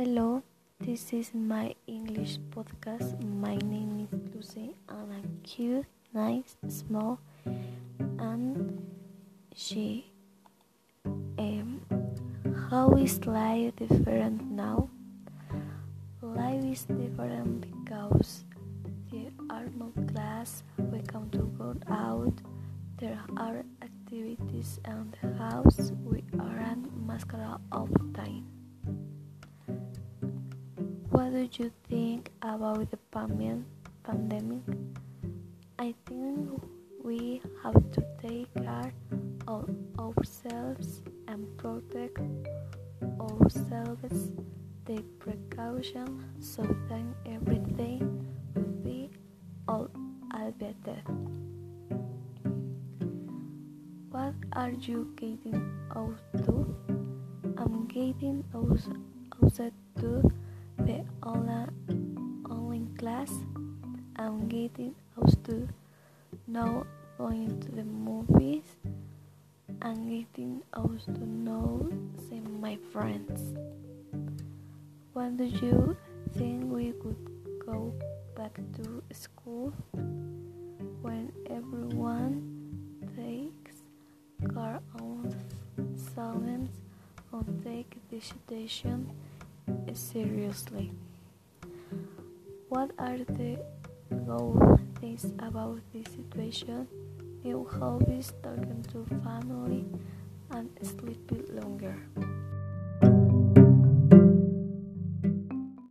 Hello, this is my English podcast. My name is Lucy and I'm cute, nice, small, and she. Um, how is life different now? Life is different because there are no class, we come to go out, there are activities in the house, we aren't mascara all the time. What do you think about the pandemic? I think we have to take care of ourselves and protect ourselves, take precaution so that everything will be all, all better. What are you getting out to? I'm getting outside to the online class. I'm getting used to now going to the movies and getting used to know my friends. When do you think we could go back to school? When everyone takes care of themselves or take the situation seriously. What are the good things about this situation? New hobbies, talking to family, and sleeping longer.